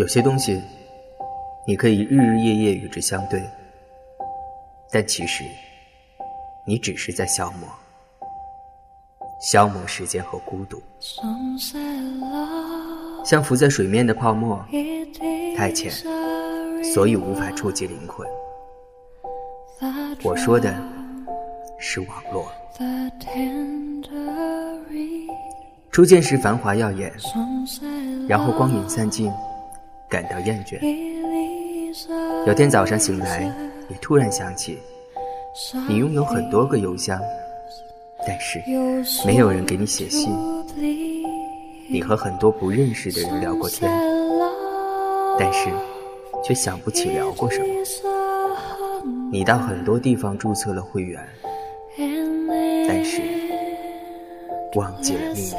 有些东西，你可以日日夜夜与之相对，但其实，你只是在消磨，消磨时间和孤独，像浮在水面的泡沫，太浅，所以无法触及灵魂。我说的是网络。初见时繁华耀眼，然后光影散尽。感到厌倦。有天早上醒来，你突然想起，你拥有很多个邮箱，但是没有人给你写信。你和很多不认识的人聊过天，但是却想不起聊过什么。你到很多地方注册了会员，但是忘记了密码。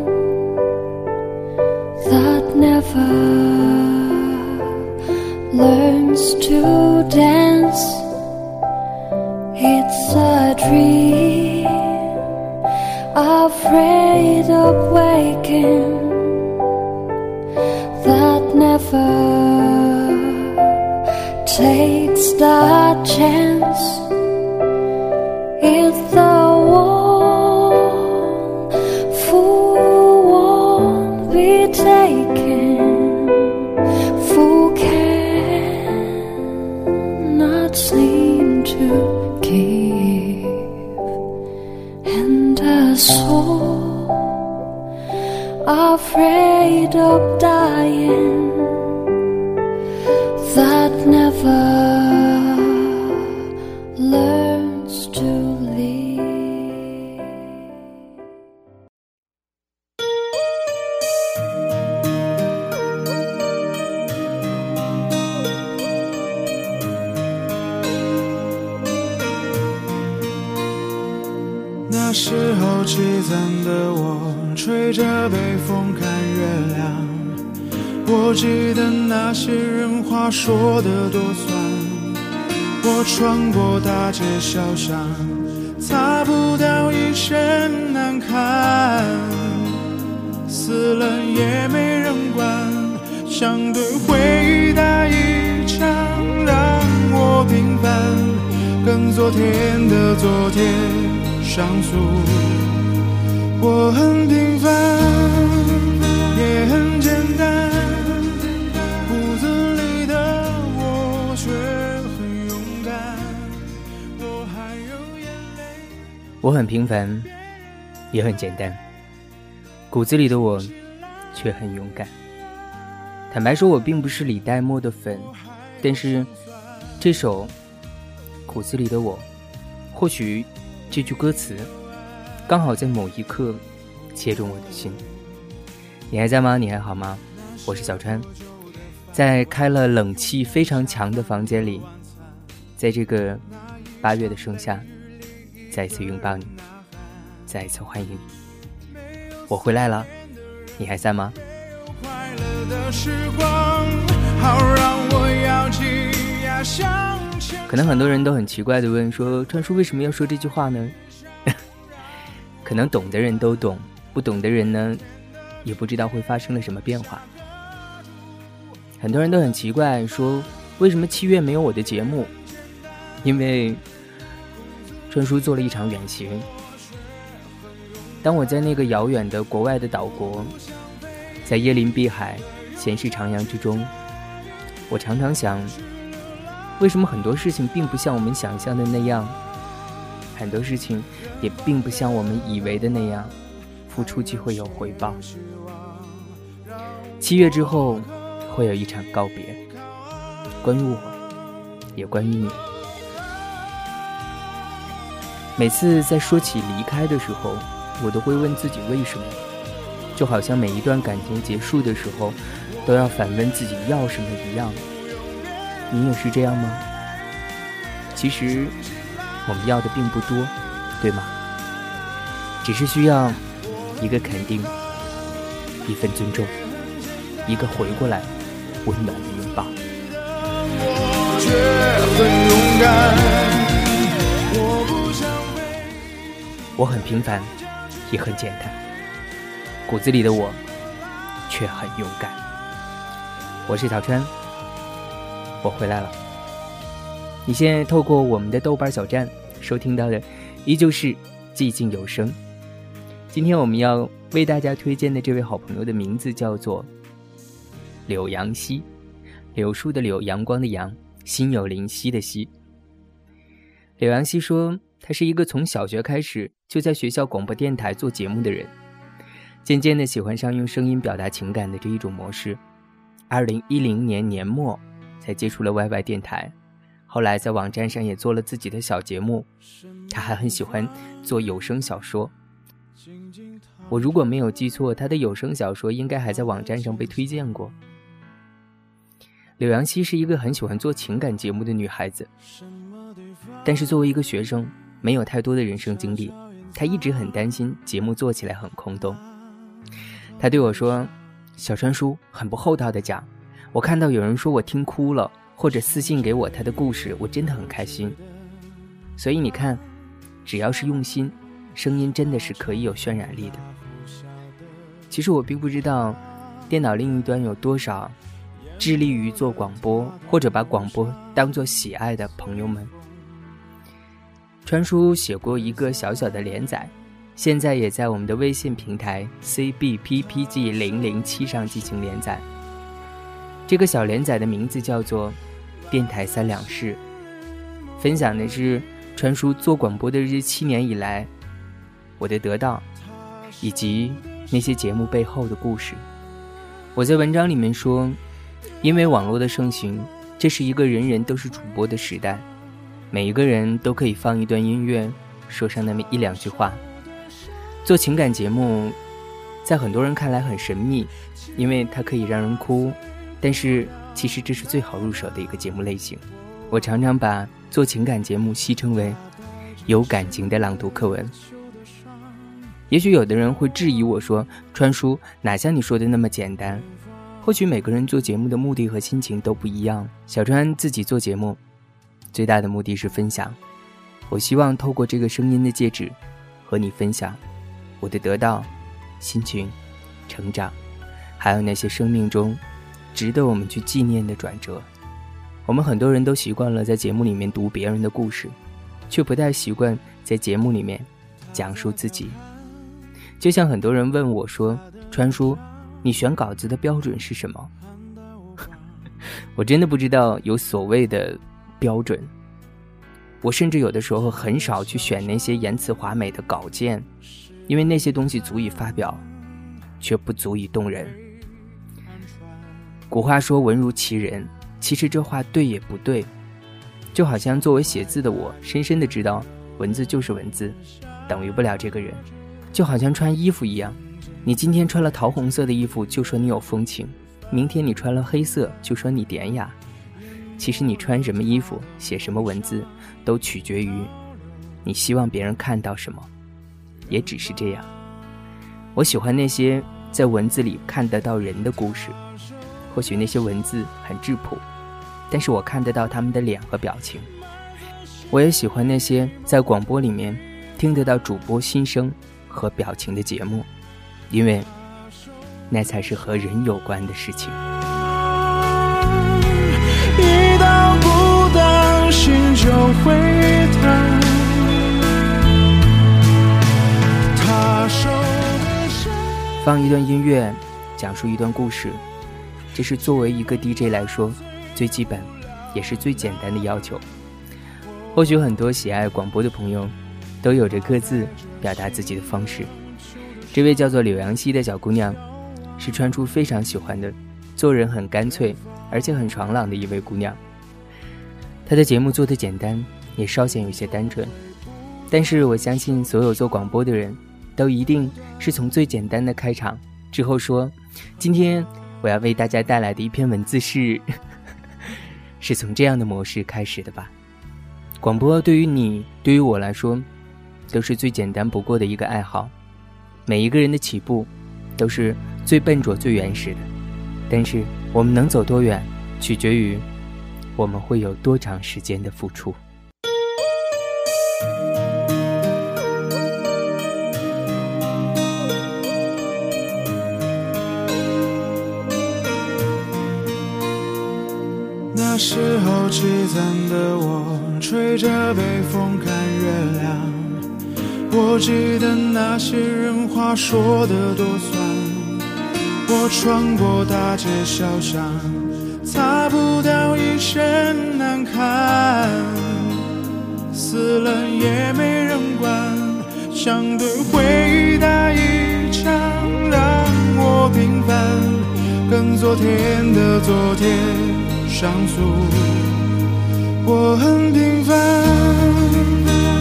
never learns to dance. It's a dream, afraid of waking, that never takes the chance. 街小巷，擦不掉一身难堪。死了也没人管，想对回忆打一枪，让我平凡，跟昨天的昨天上诉。我很平凡，我很平凡，也很简单。骨子里的我却很勇敢。坦白说，我并不是李代沫的粉，但是这首骨子里的我，或许这句歌词。刚好在某一刻，切中我的心。你还在吗？你还好吗？我是小川，在开了冷气非常强的房间里，在这个八月的盛夏，再一次拥抱你，再一次欢迎你。我回来了，你还在吗？可能很多人都很奇怪的问说：“川叔为什么要说这句话呢？” 可能懂的人都懂，不懂的人呢，也不知道会发生了什么变化。很多人都很奇怪，说为什么七月没有我的节目？因为川叔做了一场远行。当我在那个遥远的国外的岛国，在椰林碧海、闲适徜徉之中，我常常想，为什么很多事情并不像我们想象的那样？很多事情也并不像我们以为的那样，付出就会有回报。七月之后会有一场告别，关于我，也关于你。每次在说起离开的时候，我都会问自己为什么，就好像每一段感情结束的时候，都要反问自己要什么一样。你也是这样吗？其实我们要的并不多，对吗？只是需要一个肯定，一份尊重，一个回过来温暖的拥抱。我很我很平凡，也很简单，骨子里的我却很勇敢。我是小川，我回来了。你现在透过我们的豆瓣小站收听到的，依旧是寂静有声。今天我们要为大家推荐的这位好朋友的名字叫做柳阳溪，柳树的柳，阳光的阳，心有灵犀的犀。柳阳溪说，他是一个从小学开始就在学校广播电台做节目的人，渐渐的喜欢上用声音表达情感的这一种模式。二零一零年年末，才接触了 YY 电台，后来在网站上也做了自己的小节目。他还很喜欢做有声小说。我如果没有记错，他的有声小说应该还在网站上被推荐过。柳阳熙是一个很喜欢做情感节目的女孩子，但是作为一个学生，没有太多的人生经历，他一直很担心节目做起来很空洞。他对我说。小川叔很不厚道的讲，我看到有人说我听哭了，或者私信给我他的故事，我真的很开心。所以你看，只要是用心，声音真的是可以有渲染力的。其实我并不知道，电脑另一端有多少致力于做广播或者把广播当做喜爱的朋友们。川叔写过一个小小的连载。现在也在我们的微信平台 cbppg 零零七上进行连载。这个小连载的名字叫做《电台三两事》，分享的是传叔做广播的这七年以来我的得到，以及那些节目背后的故事。我在文章里面说，因为网络的盛行，这是一个人人都是主播的时代，每一个人都可以放一段音乐，说上那么一两句话。做情感节目，在很多人看来很神秘，因为它可以让人哭。但是，其实这是最好入手的一个节目类型。我常常把做情感节目戏称为“有感情的朗读课文”。也许有的人会质疑我说：“川叔哪像你说的那么简单？”或许每个人做节目的目的和心情都不一样。小川自己做节目，最大的目的是分享。我希望透过这个声音的戒指，和你分享。我的得到、心情、成长，还有那些生命中值得我们去纪念的转折。我们很多人都习惯了在节目里面读别人的故事，却不太习惯在节目里面讲述自己。就像很多人问我说：“川叔，你选稿子的标准是什么？” 我真的不知道有所谓的标准。我甚至有的时候很少去选那些言辞华美的稿件。因为那些东西足以发表，却不足以动人。古话说“文如其人”，其实这话对也不对。就好像作为写字的我，深深的知道，文字就是文字，等于不了这个人。就好像穿衣服一样，你今天穿了桃红色的衣服，就说你有风情；明天你穿了黑色，就说你典雅。其实你穿什么衣服，写什么文字，都取决于你希望别人看到什么。也只是这样。我喜欢那些在文字里看得到人的故事，或许那些文字很质朴，但是我看得到他们的脸和表情。我也喜欢那些在广播里面听得到主播心声和表情的节目，因为那才是和人有关的事情。放一段音乐，讲述一段故事，这是作为一个 DJ 来说最基本，也是最简单的要求。或许很多喜爱广播的朋友，都有着各自表达自己的方式。这位叫做柳阳熙的小姑娘，是川出非常喜欢的，做人很干脆，而且很爽朗的一位姑娘。她的节目做的简单，也稍显有些单纯，但是我相信所有做广播的人。都一定是从最简单的开场之后说：“今天我要为大家带来的一篇文字是，是从这样的模式开始的吧。广播对于你，对于我来说，都是最简单不过的一个爱好。每一个人的起步，都是最笨拙、最原始的。但是我们能走多远，取决于我们会有多长时间的付出。时候凄惨的我，吹着北风看月亮。我记得那些人话说的多酸。我穿过大街小巷，擦不掉一身难堪。死了也没人管，想对回忆打一枪，让我平凡，跟昨天的昨天。上诉，我很平凡，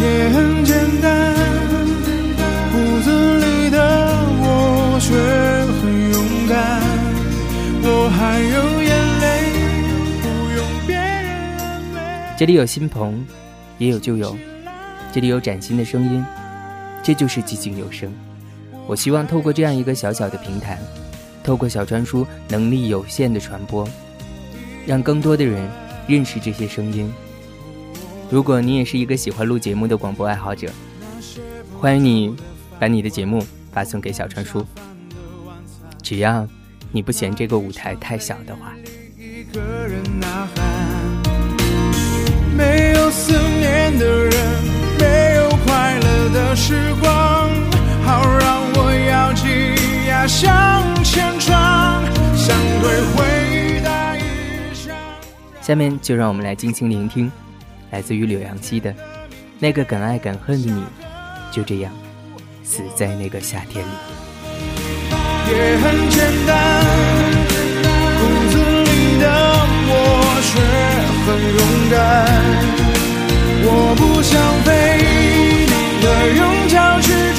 也很简单。骨子里的我却很勇敢。我还有眼泪，不用别人安慰。这里有新朋，也有旧友，这里有崭新的声音，这就是寂静有声。我希望透过这样一个小小的平台，透过小川叔能力有限的传播。让更多的人认识这些声音。如果你也是一个喜欢录节目的广播爱好者，欢迎你把你的节目发送给小川叔。只要你不嫌这个舞台太小的话。没有思念的人，没有快乐的时光，好让我咬紧牙向前闯，想对回。下面就让我们来静心聆听，来自于柳阳溪的那个敢爱敢恨的你，就这样死在那个夏天里。也很简单，骨子里的我却很勇敢，我不想飞，的用脚去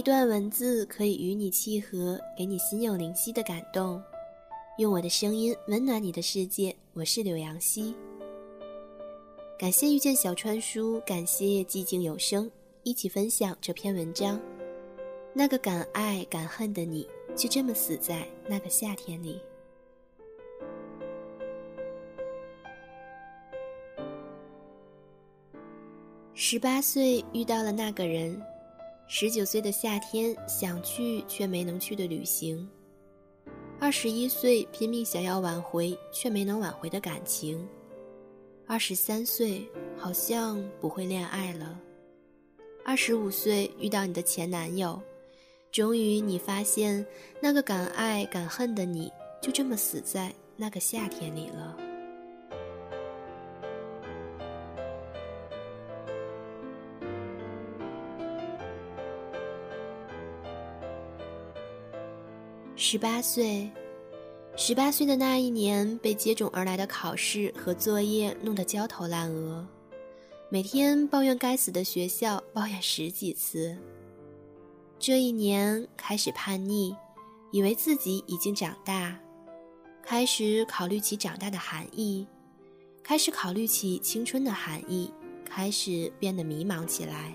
一段文字可以与你契合，给你心有灵犀的感动。用我的声音温暖你的世界，我是柳阳溪。感谢遇见小川叔，感谢寂静有声，一起分享这篇文章。那个敢爱敢恨的你，就这么死在那个夏天里。十八岁遇到了那个人，十九岁的夏天想去却没能去的旅行，二十一岁拼命想要挽回却没能挽回的感情。二十三岁，好像不会恋爱了。二十五岁遇到你的前男友，终于你发现那个敢爱敢恨的你，就这么死在那个夏天里了。十八岁。十八岁的那一年，被接踵而来的考试和作业弄得焦头烂额，每天抱怨该死的学校，抱怨十几次。这一年开始叛逆，以为自己已经长大，开始考虑起长大的含义，开始考虑起青春的含义，开始变得迷茫起来。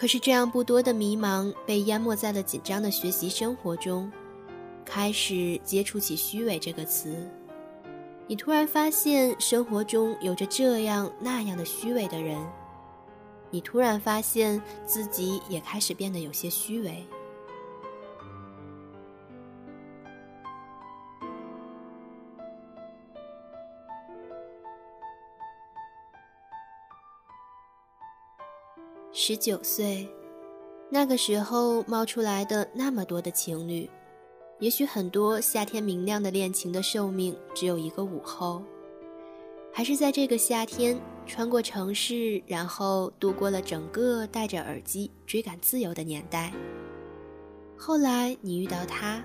可是这样不多的迷茫，被淹没在了紧张的学习生活中。开始接触起“虚伪”这个词，你突然发现生活中有着这样那样的虚伪的人，你突然发现自己也开始变得有些虚伪。十九岁。那个时候冒出来的那么多的情侣，也许很多夏天明亮的恋情的寿命只有一个午后，还是在这个夏天穿过城市，然后度过了整个戴着耳机追赶自由的年代。后来你遇到他，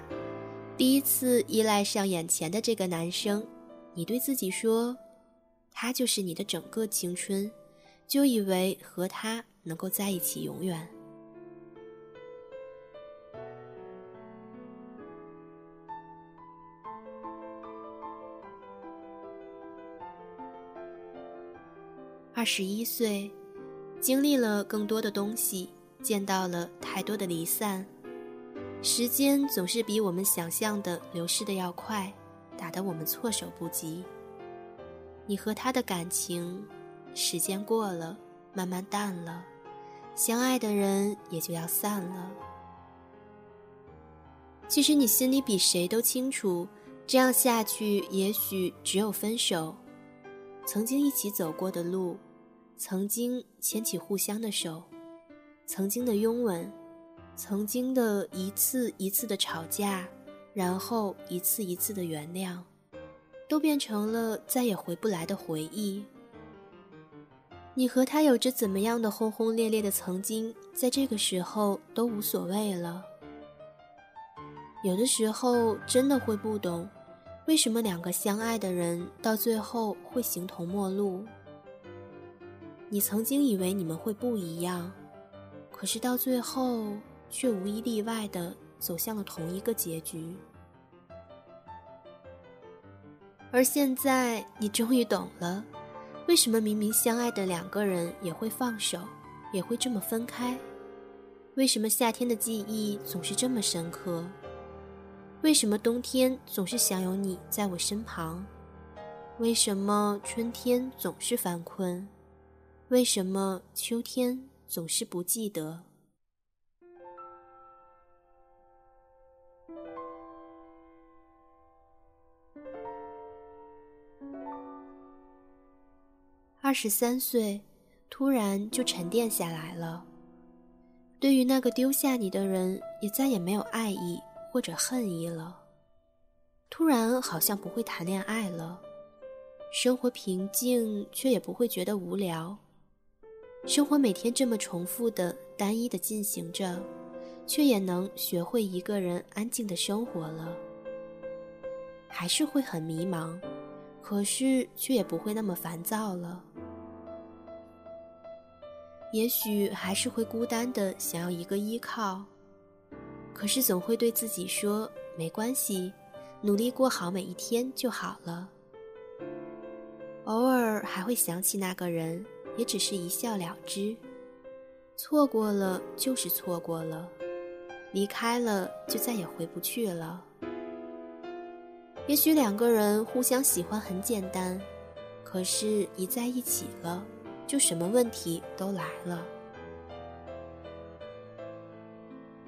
第一次依赖上眼前的这个男生，你对自己说，他就是你的整个青春，就以为和他能够在一起永远。二十一岁，经历了更多的东西，见到了太多的离散。时间总是比我们想象的流逝的要快，打得我们措手不及。你和他的感情，时间过了，慢慢淡了，相爱的人也就要散了。其实你心里比谁都清楚，这样下去也许只有分手。曾经一起走过的路，曾经牵起互相的手，曾经的拥吻。曾经的一次一次的吵架，然后一次一次的原谅，都变成了再也回不来的回忆。你和他有着怎么样的轰轰烈烈的曾经，在这个时候都无所谓了。有的时候真的会不懂，为什么两个相爱的人到最后会形同陌路。你曾经以为你们会不一样，可是到最后。却无一例外的走向了同一个结局，而现在你终于懂了，为什么明明相爱的两个人也会放手，也会这么分开？为什么夏天的记忆总是这么深刻？为什么冬天总是想有你在我身旁？为什么春天总是犯困？为什么秋天总是不记得？十三岁，突然就沉淀下来了。对于那个丢下你的人，也再也没有爱意或者恨意了。突然好像不会谈恋爱了，生活平静，却也不会觉得无聊。生活每天这么重复的、单一的进行着，却也能学会一个人安静的生活了。还是会很迷茫，可是却也不会那么烦躁了。也许还是会孤单的，想要一个依靠，可是总会对自己说没关系，努力过好每一天就好了。偶尔还会想起那个人，也只是一笑了之。错过了就是错过了，离开了就再也回不去了。也许两个人互相喜欢很简单，可是，一在一起了。就什么问题都来了。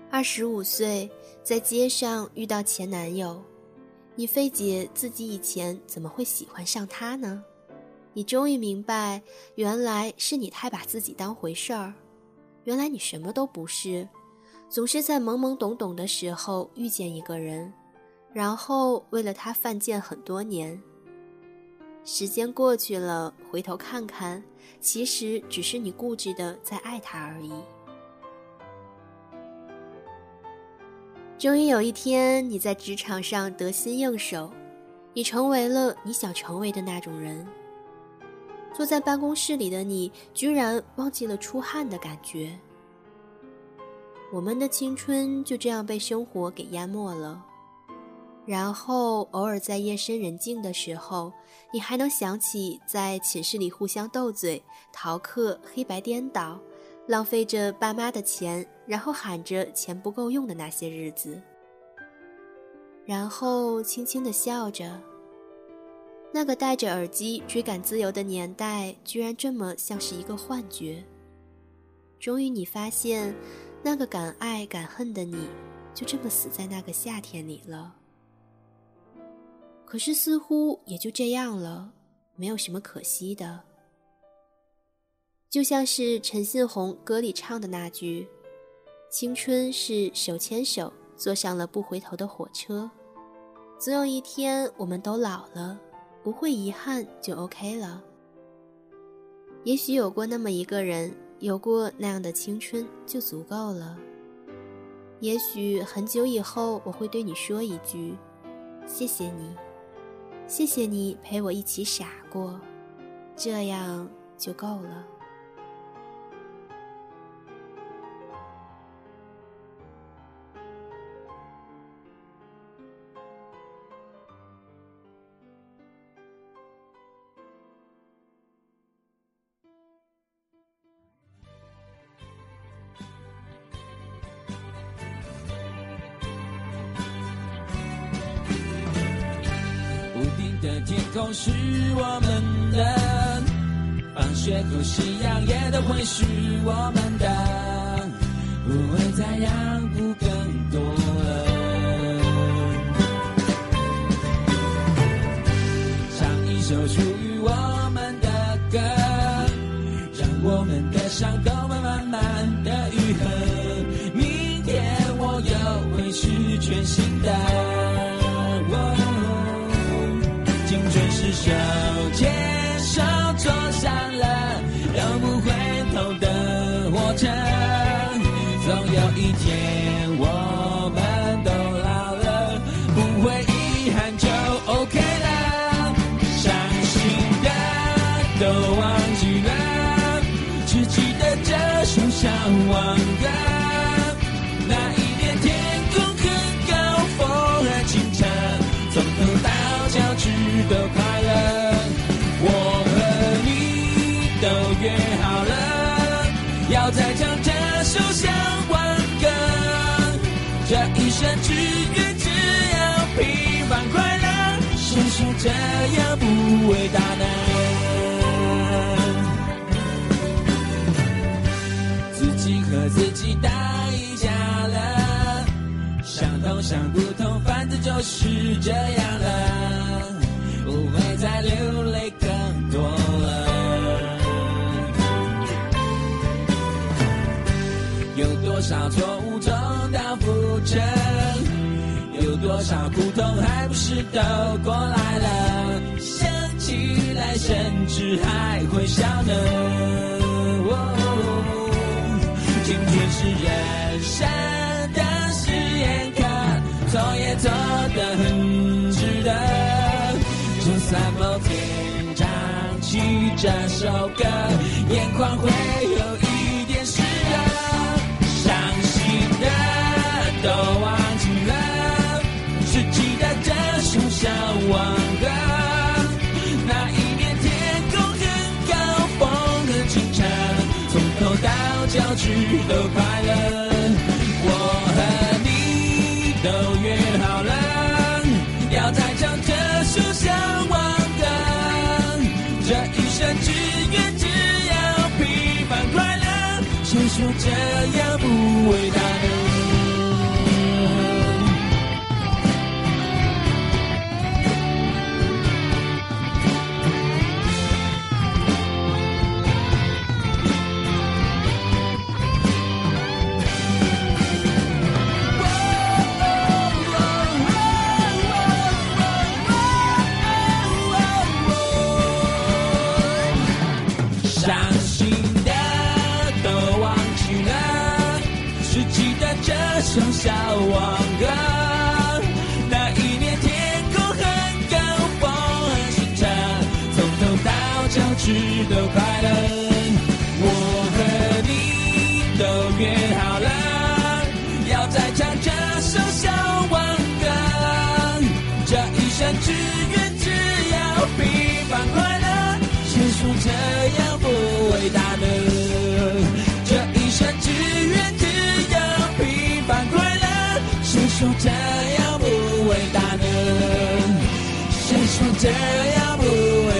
二十五岁，在街上遇到前男友，你费解自己以前怎么会喜欢上他呢？你终于明白，原来是你太把自己当回事儿，原来你什么都不是，总是在懵懵懂懂的时候遇见一个人，然后为了他犯贱很多年。时间过去了，回头看看，其实只是你固执的在爱他而已。终于有一天，你在职场上得心应手，你成为了你想成为的那种人。坐在办公室里的你，居然忘记了出汗的感觉。我们的青春就这样被生活给淹没了。然后偶尔在夜深人静的时候，你还能想起在寝室里互相斗嘴、逃课、黑白颠倒、浪费着爸妈的钱，然后喊着钱不够用的那些日子。然后轻轻地笑着，那个戴着耳机追赶自由的年代，居然这么像是一个幻觉。终于，你发现，那个敢爱敢恨的你，就这么死在那个夏天里了。可是似乎也就这样了，没有什么可惜的。就像是陈信宏歌里唱的那句：“青春是手牵手坐上了不回头的火车，总有一天我们都老了，不会遗憾就 OK 了。也许有过那么一个人，有过那样的青春就足够了。也许很久以后我会对你说一句：“谢谢你，谢谢你陪我一起傻过，这样就够了。”我们的，放学后夕阳也都会是我们的，不会再让都快乐，我和你都约好了，要。再唱这首向往歌，这一生只愿只要平凡快乐，谁说这样不伟大呢？自己和自己打一架了，想通想不通，反正就是这样了，不会再流泪更多了。有多少错误重蹈覆辙，有多少苦痛还不是都过来了？想起来甚至还会笑呢。今天是人生这首歌，眼眶会有一点湿了，伤心的。都忘记了，只记得这首向往歌。那一年天空很高，风很清澈，从头到脚趾都快乐。我和你都约好了，要再唱这首向往。这一生只愿只要平凡快乐，谁说这样不伟大？小王歌，那一年天空很高，风很清澈，从头到脚趾都快乐。我和你都约好了，要再唱这首小王歌。这一生只愿只要平凡快乐，谁说这样不伟大呢？说这样不伟大呢？谁说这样不？